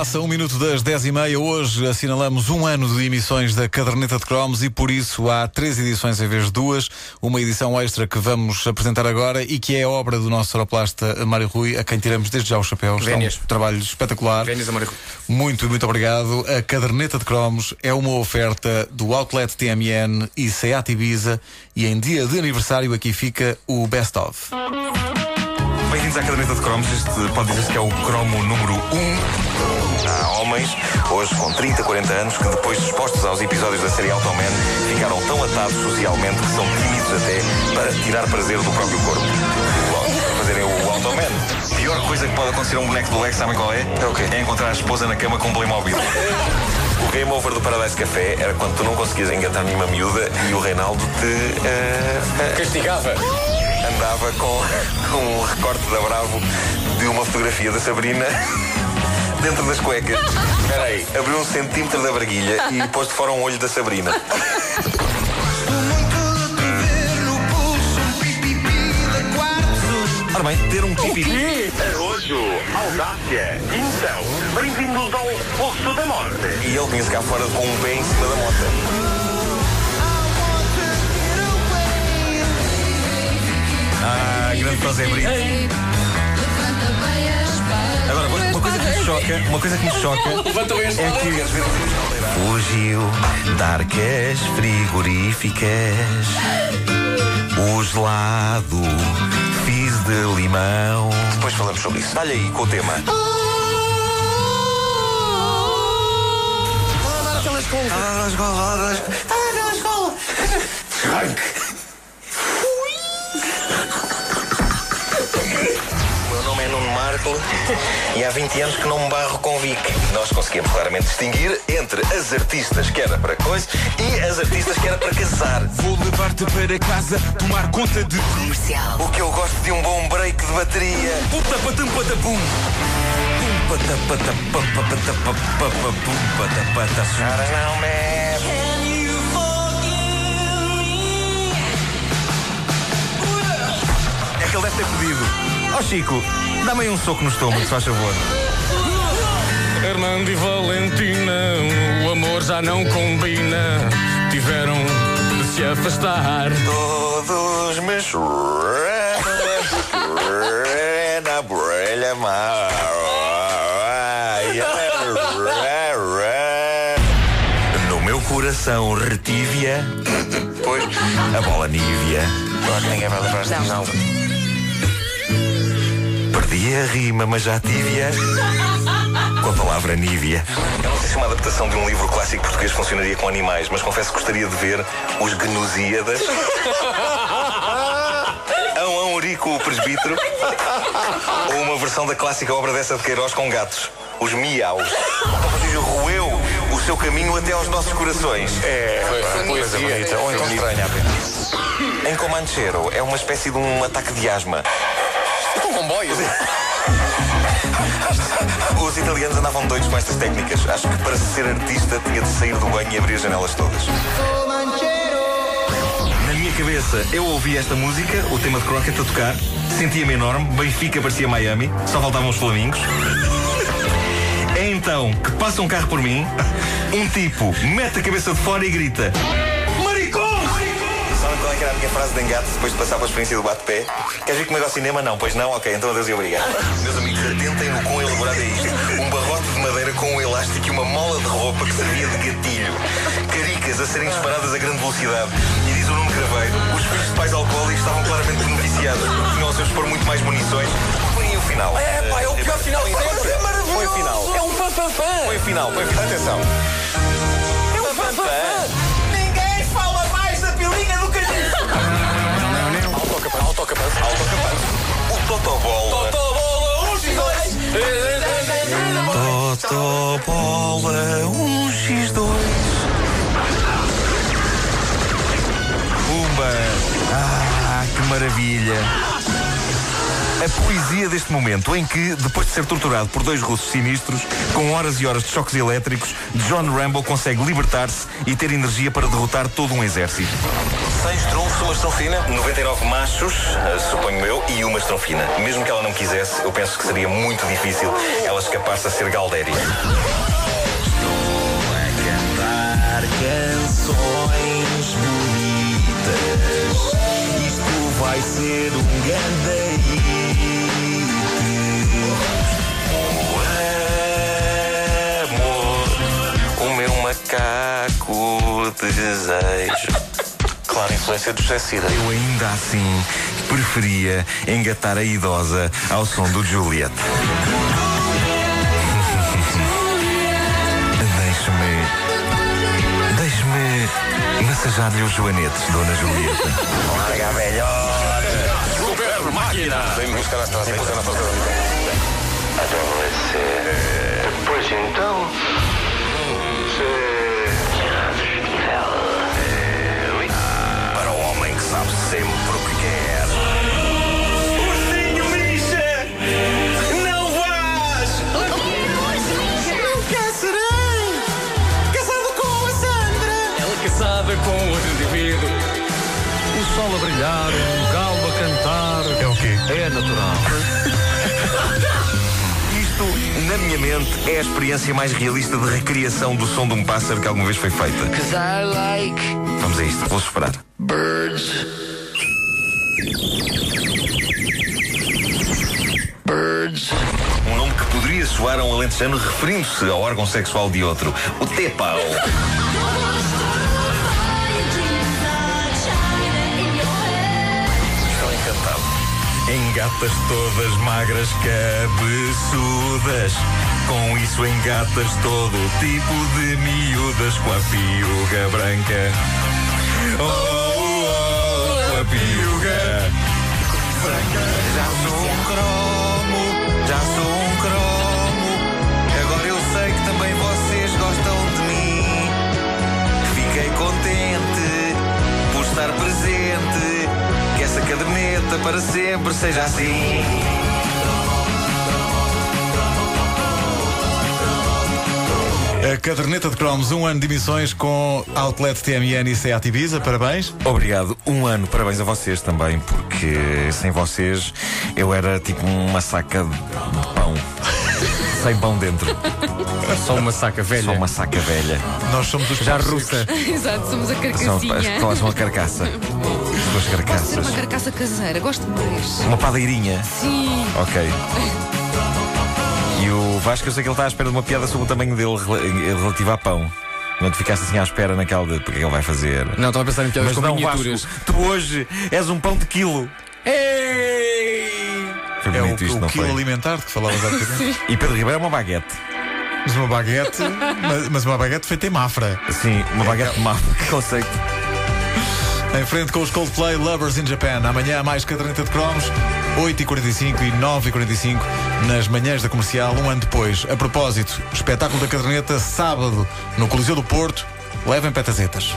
Passa um minuto das 10 e meia. Hoje assinalamos um ano de emissões da Caderneta de Cromos e por isso há três edições em vez de duas. Uma edição extra que vamos apresentar agora e que é a obra do nosso sonoplasta Mário Rui, a quem tiramos desde já o chapéu. Está Vénias. um trabalho espetacular. Vénias a Mário Rui. Muito, muito obrigado. A Caderneta de Cromos é uma oferta do Outlet TMN e Seat Ibiza e em dia de aniversário aqui fica o Best of. Bem-vindos à caderneta de cromos. Este pode dizer-se que é o cromo número 1. Há homens, hoje com 30, 40 anos, que depois de expostos aos episódios da série Automan, ficaram tão atados socialmente que são tímidos até para tirar prazer do próprio corpo. Lógico, para fazerem o Automan. A pior coisa que pode acontecer a um boneco do Lex, sabem qual é? É o quê? É encontrar a esposa na cama com um Playmobil. O game over do Paradise Café era quando tu não conseguias engatar nenhuma miúda e o Reinaldo te. eh, eh, Castigava. Andava com, com um recorte da Bravo de uma fotografia da Sabrina dentro das cuecas. Espera aí, abriu um centímetro da barguilha e pôs de fora um olho da Sabrina. Ora bem, ter um pipi. Arrojo, audácia, então, bem-vindos ao Poço da Morte. E ele tinha-se cá fora com um pé em cima da moto. Grande José Brito. Agora, uma coisa que me choca, uma coisa que me choca é que fugiu de arcas frigoríficas, o gelado fiz de limão. Depois falamos sobre isso. Olha aí com o tema. Ah, escola, ah, escola. Marco e há 20 anos que não me barro com Vic. Nós conseguimos claramente distinguir entre as artistas que era para coisa e as artistas que era para casar. Vou levar-te para casa, tomar conta de ti. O que eu gosto de um bom break de bateria. Puta patam patapum. Pum, pata, pata, pa, pa, pata, pa, pa, pa, pum, pata, pata. Caras não. É que ele deve ter pedido. Ó Chico, dá-me aí um soco no estômago, se faz favor. Hernando e Valentina, o amor já não combina. Tiveram de se afastar. Todos me na borelha No meu coração retívia Pois a bola nívia Claro que ninguém vai lembrar de não. Perdi a rima, mas já tive-a com a palavra nívia. Eu não sei se uma adaptação de um livro clássico português funcionaria com animais, mas confesso que gostaria de ver os Gnusíadas. Ão Ão Urico, o presbítero. Ou uma versão da clássica obra dessa de Queiroz com gatos. Os miaus. Roeu o seu caminho até aos nossos corações. É, foi coisa poesia. bonita. Ou então estranha apenas. Em Comanchero é uma espécie de um ataque de asma. Com comboios. Os italianos andavam doidos com estas técnicas. Acho que para ser artista tinha de sair do banho e abrir as janelas todas. Na minha cabeça, eu ouvi esta música, o tema de Crockett a tocar, sentia-me enorme, Benfica parecia Miami, só faltavam os flamingos. É então que passa um carro por mim, um tipo mete a cabeça de fora e grita: que era a minha frase de engate depois de passar pela experiência do bate-pé? Queres vir comigo ao cinema? Não, pois não? Ok, então adeus e obrigado. Meus amigos, atentem no quão elaborado é isto. Um barrote de madeira com um elástico e uma mola de roupa que servia de gatilho. Caricas a serem disparadas a grande velocidade. E diz o Nuno Craveiro, os filhos de pais alcoólicos estavam claramente beneficiados. Tinham ao seu dispor muito mais munições. Foi o final. É, pá, é o pior final sempre. Foi o final. É um fã-fã-fã. Foi o final, foi o final. Atenção. É um fã-fã-fã. Autocapaz. Autocapaz. Autocapaz. O Totobola. Totobola, um, dois. Totobola 1x2 Pumba! Ah, que maravilha! A poesia deste momento em que, depois de ser torturado por dois russos sinistros, com horas e horas de choques elétricos, John Rambo consegue libertar-se e ter energia para derrotar todo um exército. Seis trunfos, uma estrofina? 99 machos, eh, suponho eu, e uma estrofina. Mesmo que ela não quisesse, eu penso que seria muito difícil ela escapar-se a ser Galdéria. cantar canções bonitas. Isto vai ser um grande hit. O amor, o meu macaco de desejo. Claro, influência do José Cida. Eu ainda assim preferia engatar a idosa ao som do Juliet. Deixe-me. Deixe-me massajar-lhe os joanetes, Dona Julieta. Larga a velhota. Super máquina! Vem buscar na estrada, vem buscar na estrada. Pois com outro indivíduo. O sol a brilhar, o galo a cantar. É o quê? É natural. Isto, na minha mente, é a experiência mais realista de recriação do som de um pássaro que alguma vez foi feita. Like Vamos a isto, vou esperar. birds. Birds. Um nome que poderia soar a um alentejano referindo-se ao órgão sexual de outro. O Tepau. Engatas todas magras, cabeçudas. Com isso engatas todo tipo de miúdas com a piuga branca. Oh, oh, oh, com a piuga branca. Já sou um caderneta para sempre seja assim. A caderneta de cromos, um ano de emissões com Outlet TMN e Seat Ibiza. Parabéns. Obrigado, um ano, parabéns a vocês também, porque sem vocês eu era tipo uma saca de pão. sem pão dentro. Só uma saca velha. Só uma saca velha. Nós somos os Já russa. Exato, somos a São, carcassinha. são, são uma carcaça. As duas Posso ser carcaças. uma carcaça caseira, gosto mais. Uma padeirinha. Sim. Ok. E o Vasco, eu sei que ele está à espera de uma piada sobre o tamanho dele rela- relativa a pão. Não te ficaste assim à espera naquela de porque é que ele vai fazer. Não, estava a pensar em piadas Mas com não, miniaturas. Vasco, tu hoje és um pão de quilo. Ei! Foi É o, isto, o não quilo foi? alimentar de que falavas há bocadinho. E Pedro Ribeiro é uma baguete. Mas uma baguete, mas, mas uma baguete feita em Mafra. Sim, uma baguete de mapa. Que conceito. Em frente com os Coldplay Lovers in Japan. Amanhã mais caderneta de cromos, 8h45 e 9h45 nas manhãs da comercial, um ano depois. A propósito, espetáculo da caderneta, sábado, no Coliseu do Porto. Levem petazetas.